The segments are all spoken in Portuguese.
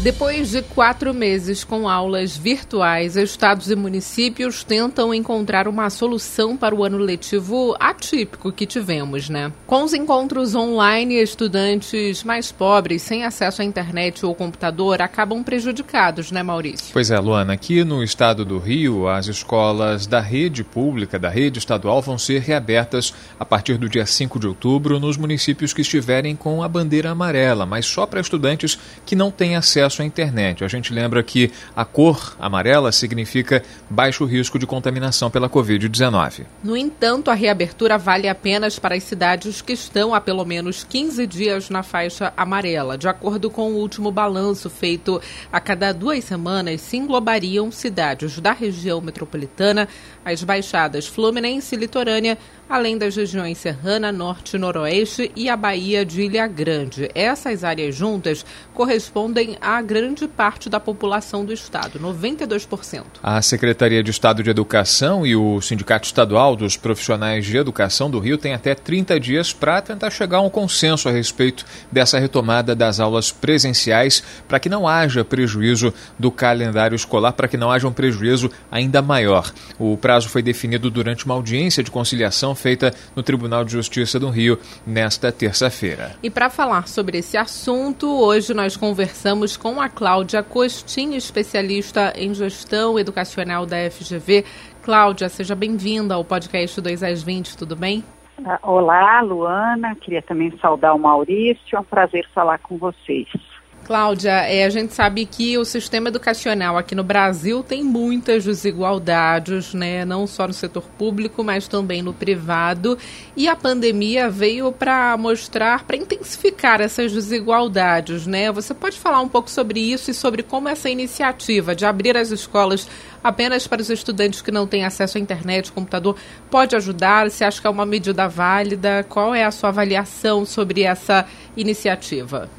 Depois de quatro meses com aulas virtuais, estados e municípios tentam encontrar uma solução para o ano letivo atípico que tivemos, né? Com os encontros online, estudantes mais pobres, sem acesso à internet ou computador, acabam prejudicados, né, Maurício? Pois é, Luana. Aqui no estado do Rio, as escolas da rede pública, da rede estadual, vão ser reabertas a partir do dia 5 de outubro nos municípios que estiverem com a bandeira amarela, mas só para estudantes que não têm acesso acesso à internet. A gente lembra que a cor amarela significa baixo risco de contaminação pela Covid-19. No entanto, a reabertura vale apenas para as cidades que estão há pelo menos 15 dias na faixa amarela. De acordo com o último balanço feito a cada duas semanas, se englobariam cidades da região metropolitana, as baixadas Fluminense e Litorânea, além das regiões Serrana, Norte e Noroeste e a Bahia de Ilha Grande. Essas áreas juntas correspondem a grande parte da população do estado, 92%. A Secretaria de Estado de Educação e o Sindicato Estadual dos Profissionais de Educação do Rio têm até 30 dias para tentar chegar a um consenso a respeito dessa retomada das aulas presenciais, para que não haja prejuízo do calendário escolar, para que não haja um prejuízo ainda maior. O prazo foi definido durante uma audiência de conciliação feita no Tribunal de Justiça do Rio nesta terça-feira. E para falar sobre esse assunto, hoje nós conversamos com a Cláudia Costinho, especialista em gestão educacional da FGV. Cláudia, seja bem-vinda ao podcast 2 às 20, tudo bem? Olá, Luana. Queria também saudar o Maurício. É um prazer falar com vocês. Cláudia, é, a gente sabe que o sistema educacional aqui no Brasil tem muitas desigualdades, né? Não só no setor público, mas também no privado. E a pandemia veio para mostrar, para intensificar essas desigualdades, né? Você pode falar um pouco sobre isso e sobre como essa iniciativa de abrir as escolas apenas para os estudantes que não têm acesso à internet, computador, pode ajudar? Você acha que é uma medida válida? Qual é a sua avaliação sobre essa iniciativa?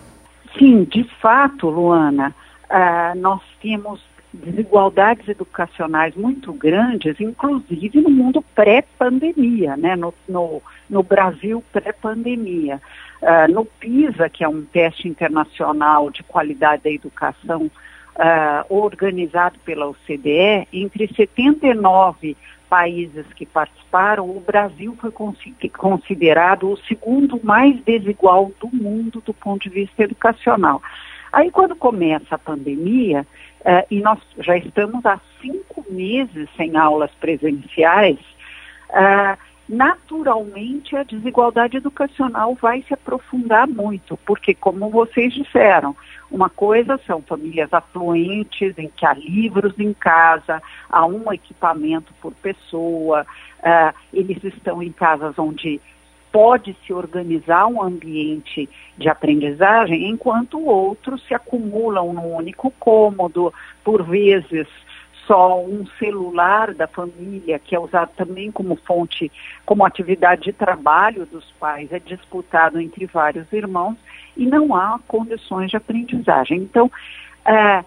Sim, de fato, Luana, uh, nós temos desigualdades educacionais muito grandes, inclusive no mundo pré-pandemia, né? no, no, no Brasil pré-pandemia. Uh, no PISA, que é um teste internacional de qualidade da educação uh, organizado pela OCDE, entre 79 países que participaram, o Brasil foi considerado o segundo mais desigual do mundo do ponto de vista educacional. Aí, quando começa a pandemia, uh, e nós já estamos há cinco meses sem aulas presenciais, uh, naturalmente a desigualdade educacional vai se aprofundar muito, porque, como vocês disseram, uma coisa são famílias afluentes, em que há livros em casa, há um equipamento por pessoa, uh, eles estão em casas onde pode se organizar um ambiente de aprendizagem, enquanto outros se acumulam num único cômodo, por vezes só um celular da família, que é usado também como fonte, como atividade de trabalho dos pais, é disputado entre vários irmãos e não há condições de aprendizagem. Então, é,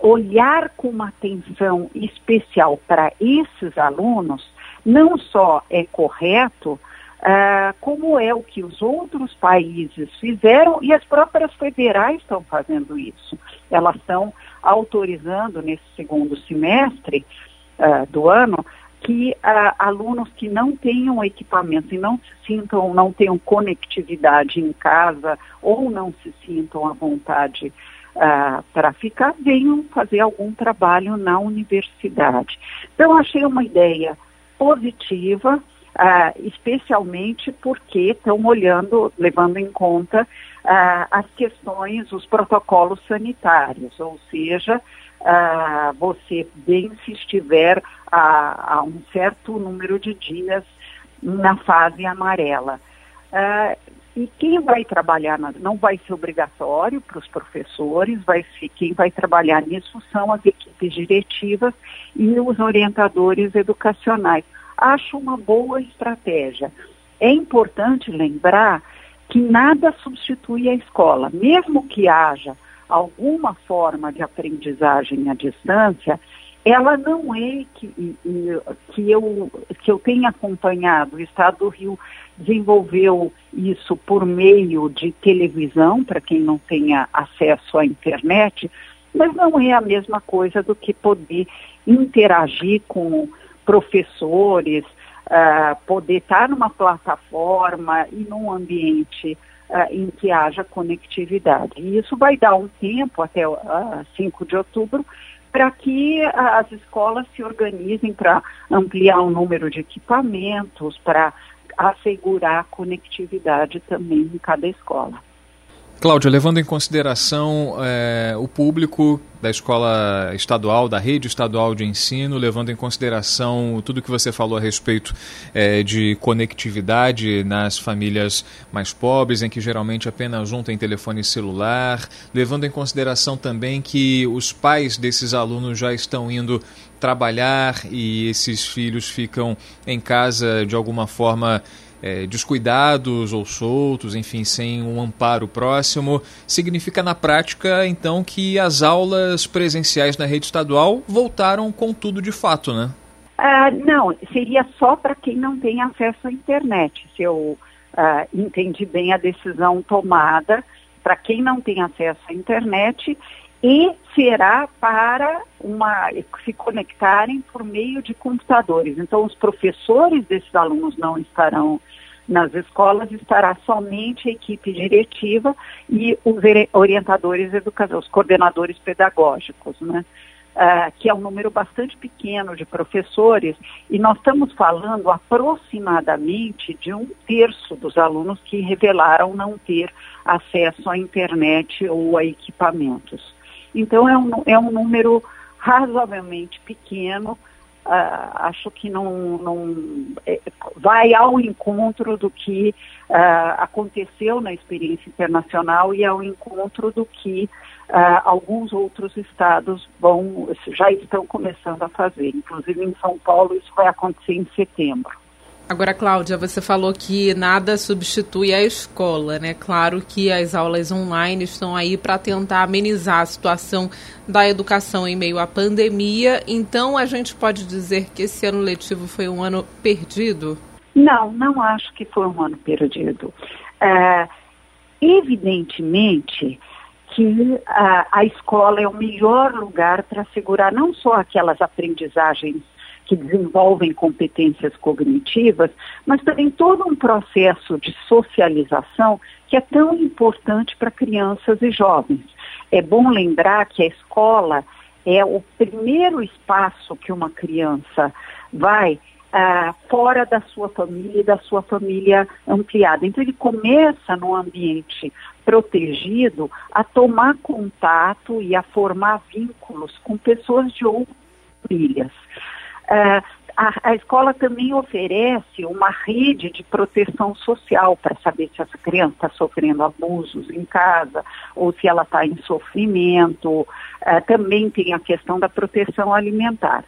olhar com uma atenção especial para esses alunos não só é correto, Uh, como é o que os outros países fizeram e as próprias federais estão fazendo isso. Elas estão autorizando nesse segundo semestre uh, do ano que uh, alunos que não tenham equipamentos e não se sintam, não tenham conectividade em casa ou não se sintam à vontade uh, para ficar, venham fazer algum trabalho na universidade. Então, achei uma ideia positiva, uh, especialmente porque estão olhando, levando em conta as questões, os protocolos sanitários, ou seja, uh, você bem se estiver a, a, um certo número de dias na fase amarela. e quem vai trabalhar, na, não vai ser obrigatório para os professores, vai ser, quem vai trabalhar nisso são as equipes diretivas e os orientadores educacionais acho uma boa estratégia. É importante lembrar que nada substitui a escola, mesmo que haja alguma forma de aprendizagem à distância, ela não é que, que, eu, que eu tenha acompanhado. O Estado do Rio desenvolveu isso por meio de televisão, para quem não tenha acesso à internet, mas não é a mesma coisa do que poder interagir com professores, uh, poder estar numa plataforma e num ambiente uh, em que haja conectividade. E isso vai dar um tempo, até uh, ah, 5 de outubro, para que as escolas se organizem para ampliar o número de equipamentos, para assegurar a conectividade também em cada escola. Cláudia, levando em consideração é, o público da escola estadual, da rede estadual de ensino, levando em consideração tudo que você falou a respeito é, de conectividade nas famílias mais pobres, em que geralmente apenas um tem telefone celular, levando em consideração também que os pais desses alunos já estão indo trabalhar e esses filhos ficam em casa de alguma forma é, descuidados ou soltos, enfim, sem um amparo próximo, significa na prática, então, que as aulas presenciais na rede estadual voltaram com tudo de fato, né? Uh, não, seria só para quem não tem acesso à internet, se eu uh, entendi bem a decisão tomada, para quem não tem acesso à internet e será para uma, se conectarem por meio de computadores. Então, os professores desses alunos não estarão nas escolas, estará somente a equipe diretiva e os orientadores educativos, os coordenadores pedagógicos, né? Uh, que é um número bastante pequeno de professores, e nós estamos falando aproximadamente de um terço dos alunos que revelaram não ter acesso à internet ou a equipamentos. Então, é um, é um número razoavelmente pequeno, uh, acho que não, não é, vai ao encontro do que uh, aconteceu na experiência internacional e ao encontro do que uh, alguns outros estados vão, já estão começando a fazer. Inclusive em São Paulo isso vai acontecer em setembro. Agora, Cláudia, você falou que nada substitui a escola, né? Claro que as aulas online estão aí para tentar amenizar a situação da educação em meio à pandemia. Então, a gente pode dizer que esse ano letivo foi um ano perdido? Não, não acho que foi um ano perdido. É, evidentemente que a, a escola é o melhor lugar para segurar não só aquelas aprendizagens que desenvolvem competências cognitivas, mas também todo um processo de socialização que é tão importante para crianças e jovens. É bom lembrar que a escola é o primeiro espaço que uma criança vai ah, fora da sua família e da sua família ampliada. Então ele começa no ambiente protegido a tomar contato e a formar vínculos com pessoas de outras famílias. Uh, a, a, escola também oferece uma rede de proteção social para saber se essa criança está sofrendo abusos em casa ou se ela está em sofrimento. Uh, também tem a questão da proteção alimentar.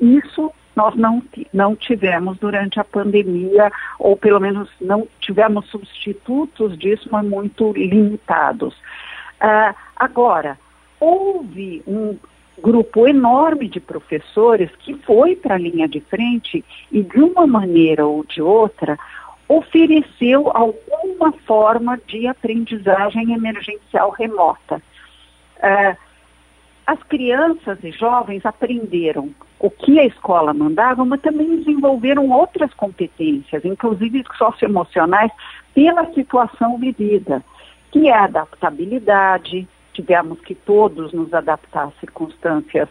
Isso nós não, não tivemos durante a pandemia, ou pelo menos não tivemos substitutos disso, mas muito limitados. Uh, agora, houve um grupo enorme de professores que foi para a linha de frente e, de uma maneira ou de outra, ofereceu alguma forma de aprendizagem emergencial remota. Uh, as crianças e jovens aprenderam o que a escola mandava, mas também desenvolveram outras competências, inclusive socioemocionais, pela situação vivida, que é a adaptabilidade, tivemos que todos nos adaptar às circunstâncias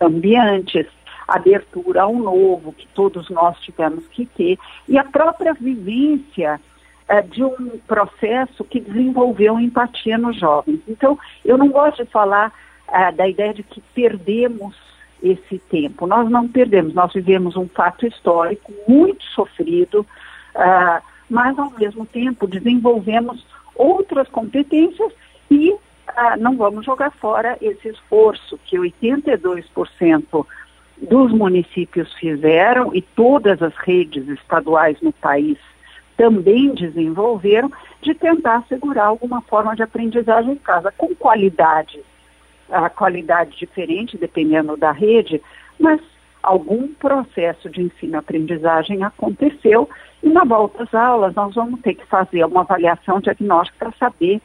ambientes, abertura ao novo, que todos nós tivemos que ter, e a própria vivência eh, de um processo que desenvolveu empatia nos jovens. Então, eu não gosto de falar eh, da ideia de que perdemos esse tempo. Nós não perdemos, nós vivemos um fato histórico muito sofrido, uh, mas ao mesmo tempo desenvolvemos outras competências e ah, não vamos jogar fora esse esforço que 82% dos municípios fizeram e todas as redes estaduais no país também desenvolveram de tentar assegurar alguma forma de aprendizagem em casa, com qualidade, a qualidade diferente, dependendo da rede, mas algum processo de ensino-aprendizagem aconteceu e na volta às aulas nós vamos ter que fazer uma avaliação diagnóstica para saber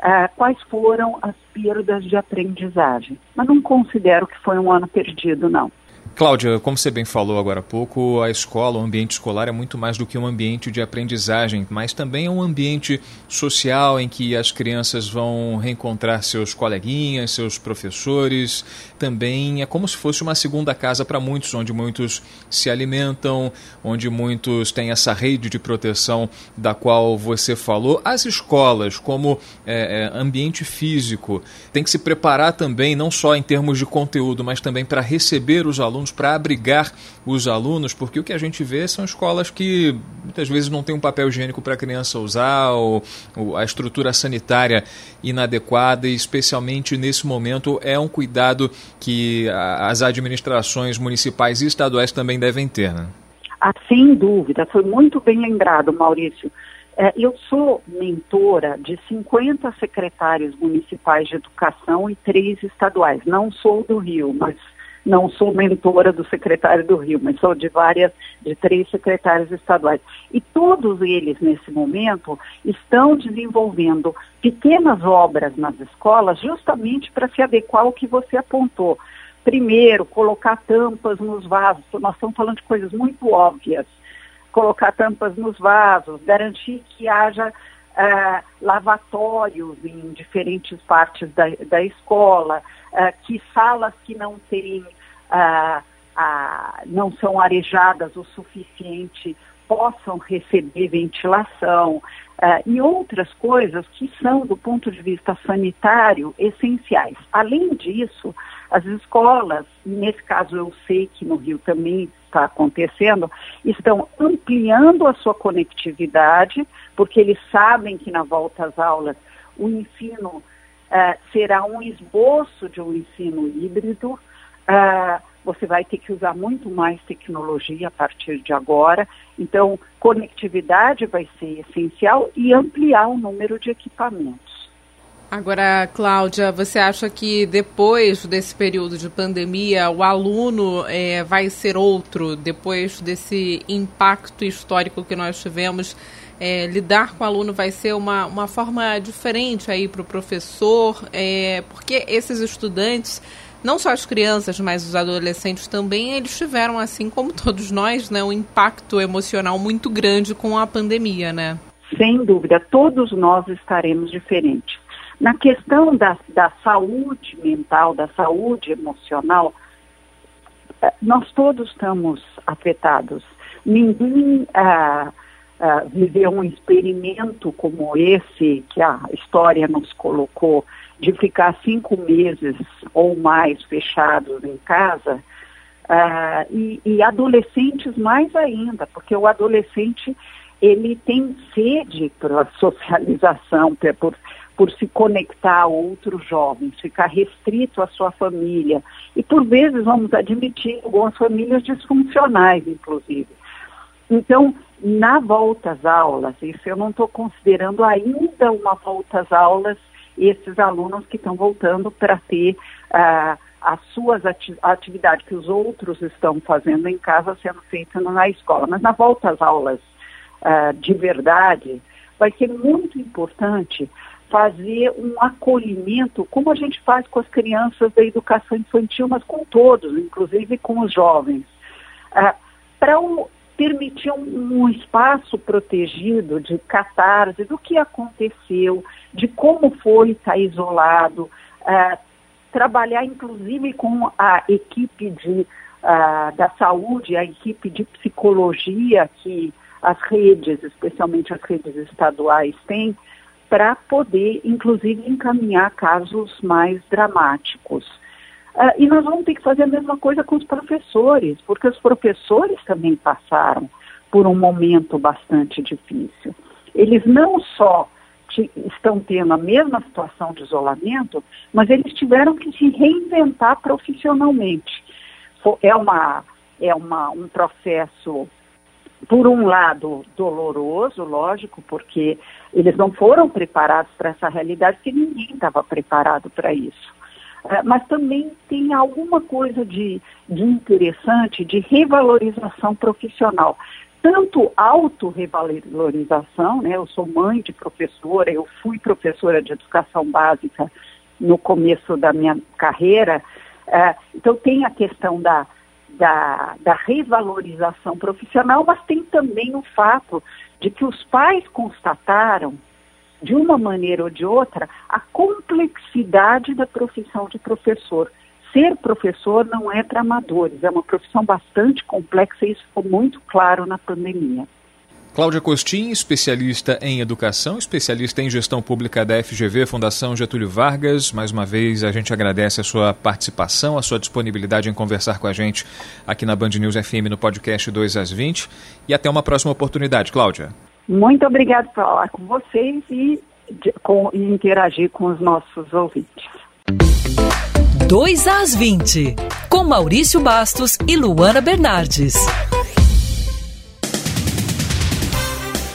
uh, quais foram as perdas de aprendizagem. Mas não considero que foi um ano perdido, não. Cláudia, como você bem falou agora há pouco, a escola, o ambiente escolar é muito mais do que um ambiente de aprendizagem, mas também é um ambiente social em que as crianças vão reencontrar seus coleguinhas, seus professores. Também é como se fosse uma segunda casa para muitos, onde muitos se alimentam, onde muitos têm essa rede de proteção da qual você falou. As escolas, como é, é, ambiente físico, tem que se preparar também, não só em termos de conteúdo, mas também para receber os alunos alunos, para abrigar os alunos, porque o que a gente vê são escolas que muitas vezes não tem um papel higiênico para a criança usar, ou, ou, a estrutura sanitária inadequada, e especialmente nesse momento é um cuidado que as administrações municipais e estaduais também devem ter. Né? Ah, sem dúvida, foi muito bem lembrado, Maurício. É, eu sou mentora de 50 secretários municipais de educação e três estaduais. Não sou do Rio, mas não sou mentora do secretário do Rio, mas sou de várias, de três secretários estaduais. E todos eles, nesse momento, estão desenvolvendo pequenas obras nas escolas justamente para se adequar ao que você apontou. Primeiro, colocar tampas nos vasos. Nós estamos falando de coisas muito óbvias. Colocar tampas nos vasos, garantir que haja Uh, lavatórios em diferentes partes da, da escola, que salas que não têm ah, ah, não são arejadas o suficiente possam receber ventilação ah, e outras coisas que são, do ponto de vista sanitário, essenciais. Além disso, as escolas, nesse caso eu sei que no Rio também está acontecendo, estão ampliando a sua conectividade, porque eles sabem que na volta às aulas o ensino Uh, será um esboço de um ensino híbrido, Uh, você vai ter que usar muito mais tecnologia a partir de agora. Então, conectividade vai ser essencial e ampliar o número de equipamentos. Agora, Cláudia, você acha que depois desse período de pandemia, o aluno é, vai ser outro, depois desse impacto histórico que nós tivemos? É, lidar com o aluno vai ser uma, uma forma diferente aí para o professor, é, porque esses estudantes não só as crianças, mas os adolescentes também, eles tiveram, assim como todos nós, né, um impacto emocional muito grande com a pandemia, né? Sem dúvida, todos nós estaremos diferentes. Na questão da, da saúde mental, da saúde emocional, eh, nós todos estamos afetados. Ninguém ah, ah, viveu um experimento como esse que a história nos colocou de ficar cinco meses ou mais fechados em casa, uh, e, e, adolescentes mais ainda, porque o adolescente ele tem sede para socialização, por, por se conectar a outros jovens, ficar restrito à sua família. E por vezes, vamos admitir, algumas famílias disfuncionais, inclusive. Então, na volta às aulas, isso eu não estou considerando ainda uma volta às aulas esses alunos que estão voltando para ter uh, as suas ati atividades que os outros estão fazendo em casa sendo feitas na escola. Mas na volta às aulas uh, de verdade, vai ser muito importante fazer um acolhimento, como a gente faz com as crianças da educação infantil, mas com todos, inclusive com os jovens. Uh, para permitir um, um, espaço protegido de catarse do que aconteceu, de como foi estar isolado, uh, trabalhar inclusive com a equipe de, uh, da saúde, a equipe de psicologia que as redes, especialmente as redes estaduais, têm, para poder, inclusive, encaminhar casos mais dramáticos. Uh, e nós vamos ter que fazer a mesma coisa com os professores, porque os professores também passaram por um momento bastante difícil. Eles não só estão tendo a mesma situação de isolamento, mas eles tiveram que se reinventar profissionalmente. É, uma, é uma, um processo por um lado, doloroso, lógico, porque eles não foram preparados para essa realidade, porque ninguém estava preparado para isso. Uh, mas também tem alguma coisa de, de interessante de revalorização profissional tanto autorrevalorização, né? Eu sou mãe de professora, eu fui professora de educação básica no começo da minha carreira, uh, então tem a questão da, da, da revalorização profissional, mas tem também o fato de que os pais constataram, de uma maneira ou de outra, a complexidade da profissão de professor ser professor não é para amadores, é uma profissão bastante complexa e isso ficou muito claro na pandemia. Cláudia Costin, especialista em educação, especialista em gestão pública da FGV, Fundação Getúlio Vargas. Mais uma vez, a gente agradece a sua participação, a sua disponibilidade em conversar com a gente aqui na Band News FM no podcast 2 às 20. E até uma próxima oportunidade, Cláudia. Muito obrigada por falar com vocês e, de, com, e interagir com os nossos ouvintes. 2 às 20, com Maurício Bastos e Luana Bernardes.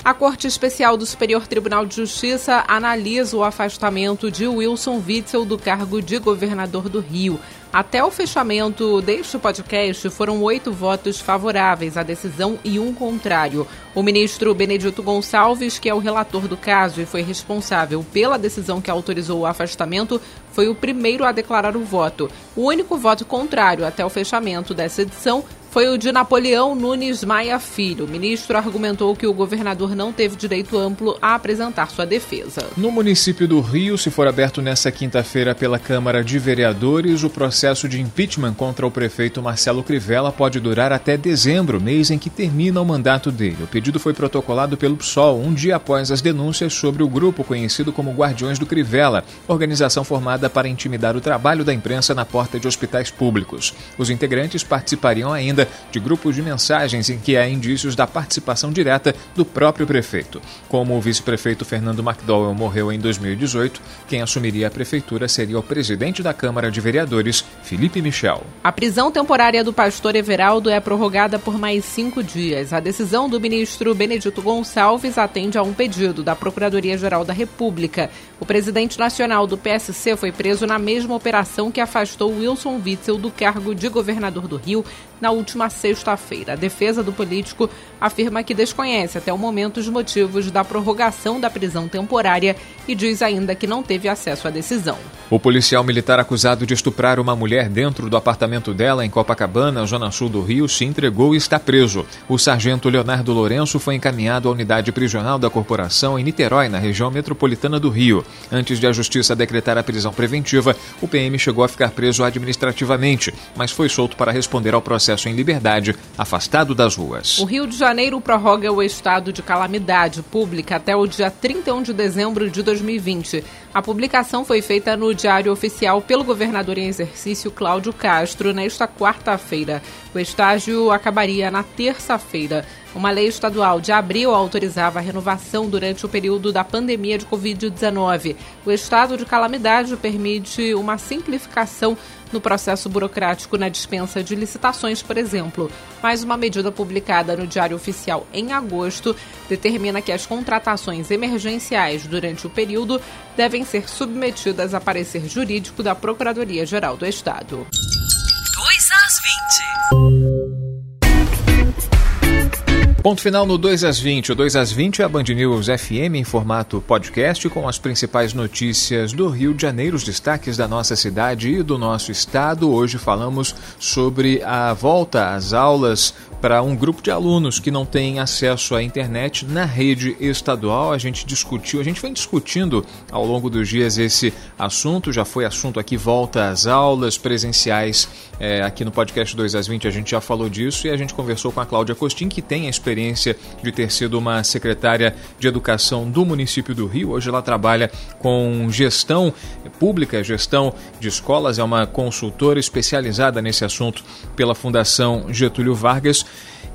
A Corte Especial do Superior Tribunal de Justiça analisa o afastamento de Wilson Witzel do cargo de governador do Rio. Até o fechamento deste podcast, foram oito votos favoráveis à decisão e um contrário. O ministro Benedito Gonçalves, que é o relator do caso e foi responsável pela decisão que autorizou o afastamento, foi o primeiro a declarar o voto. O único voto contrário até o fechamento dessa edição foi o de Napoleão Nunes Maia Filho. O ministro argumentou que o governador não teve direito amplo a apresentar sua defesa. No município do Rio, se for aberto nesta quinta-feira pela Câmara de Vereadores, o processo de impeachment contra o prefeito Marcelo Crivella pode durar até dezembro, mês em que termina o mandato dele. O pedido foi protocolado pelo PSOL um dia após as denúncias sobre o grupo conhecido como Guardiões do Crivella, organização formada para intimidar o trabalho da imprensa na porta de hospitais públicos. Os integrantes participariam ainda de grupos de mensagens em que há indícios da participação direta do próprio prefeito. Como o vice-prefeito Fernando McDowell morreu em 2018, quem assumiria a prefeitura seria o presidente da Câmara de Vereadores, Felipe Michel. A prisão temporária do pastor Everaldo é prorrogada por mais cinco dias. A decisão do ministro Benedito Gonçalves atende a um pedido da Procuradoria-Geral da República. O presidente nacional do PSC foi preso na mesma operação que afastou Wilson Witzel do cargo de governador do Rio na última sexta-feira. A defesa do político afirma que desconhece até o momento os motivos da prorrogação da prisão temporária e diz ainda que não teve acesso à decisão. O policial militar acusado de estuprar uma mulher dentro do apartamento dela em Copacabana, zona sul do Rio, se entregou e está preso. O sargento Leonardo Lourenço foi encaminhado à unidade prisional da corporação em Niterói, na região metropolitana do Rio. Antes de a justiça decretar a prisão preventiva, o PM chegou a ficar preso administrativamente, mas foi solto para responder ao processo em liberdade, afastado das ruas. O Rio de Janeiro prorroga o estado de calamidade pública até o dia 31 de dezembro de 2020. A publicação foi feita no Diário Oficial pelo governador em exercício Cláudio Castro nesta quarta-feira. O estágio acabaria na terça-feira. Uma lei estadual de abril autorizava a renovação durante o período da pandemia de Covid-19. O estado de calamidade permite uma simplificação no processo burocrático na dispensa de licitações, por exemplo. Mais uma medida publicada no Diário Oficial em agosto determina que as contratações emergenciais durante o período devem ser submetidas a parecer jurídico da Procuradoria-Geral do Estado. 2 às 20. Ponto final no 2 às 20. O 2 às 20 é a Band News FM em formato podcast com as principais notícias do Rio de Janeiro, os destaques da nossa cidade e do nosso estado. Hoje falamos sobre a volta às aulas para um grupo de alunos que não tem acesso à internet na rede estadual. A gente discutiu, a gente vem discutindo ao longo dos dias esse assunto, já foi assunto aqui, volta às aulas presenciais é, aqui no podcast 2 às 20, a gente já falou disso e a gente conversou com a Cláudia Costin, que tem a experiência de ter sido uma secretária de educação do município do Rio. Hoje ela trabalha com gestão pública, gestão de escolas, é uma consultora especializada nesse assunto pela Fundação Getúlio Vargas.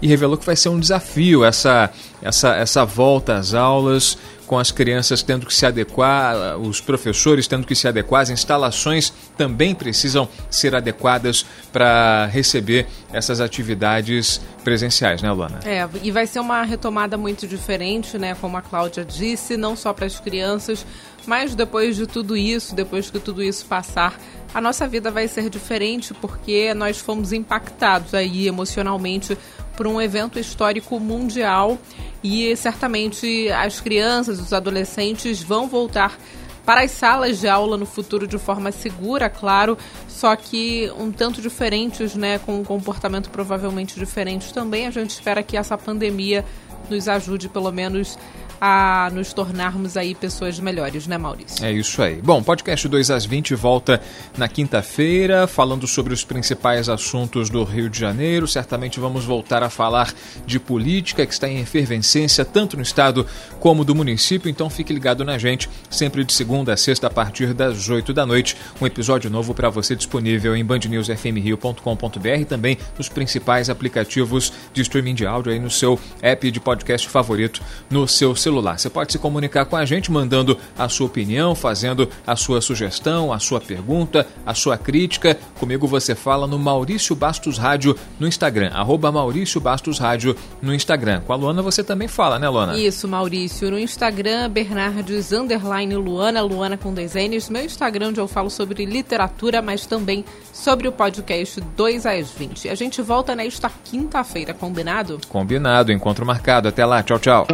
E revelou que vai ser um desafio essa, essa, essa volta às aulas, com as crianças tendo que se adequar, os professores tendo que se adequar, as instalações também precisam ser adequadas para receber essas atividades presenciais, né, Luana? É, e vai ser uma retomada muito diferente, né, como a Cláudia disse, não só para as crianças, mas depois de tudo isso, depois que tudo isso passar, a nossa vida vai ser diferente porque nós fomos impactados aí emocionalmente por um evento histórico mundial e certamente as crianças, os adolescentes vão voltar para as salas de aula no futuro de forma segura, claro, só que um tanto diferentes, né, com um comportamento provavelmente diferente também. A gente espera que essa pandemia nos ajude pelo menos a nos tornarmos aí pessoas melhores, né, Maurício? É isso aí. Bom, podcast 2 às 20 volta na quinta-feira, falando sobre os principais assuntos do Rio de Janeiro. Certamente vamos voltar a falar de política que está em efervescência tanto no estado como do município, então fique ligado na gente, sempre de segunda a sexta a partir das 8 da noite. Um episódio novo para você disponível em bandnewsfmrio.com.br também nos principais aplicativos de streaming de áudio aí no seu app de podcast favorito no seu celular celular. Você pode se comunicar com a gente mandando a sua opinião, fazendo a sua sugestão, a sua pergunta, a sua crítica. Comigo você fala no Maurício Bastos Rádio no Instagram, arroba Maurício Bastos Rádio no Instagram. Com a Luana você também fala, né, Luana? Isso, Maurício. No Instagram, Bernardes Underline Luana, Luana com desenhos. Meu Instagram, onde eu falo sobre literatura, mas também sobre o podcast 2 às 20. A gente volta nesta quinta-feira, combinado? Combinado, encontro marcado. Até lá, tchau, tchau.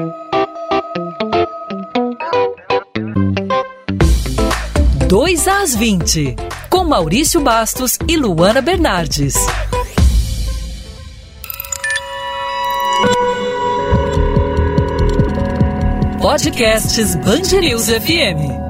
2 às 20, com Maurício Bastos e Luana Bernardes. Podcasts News FM.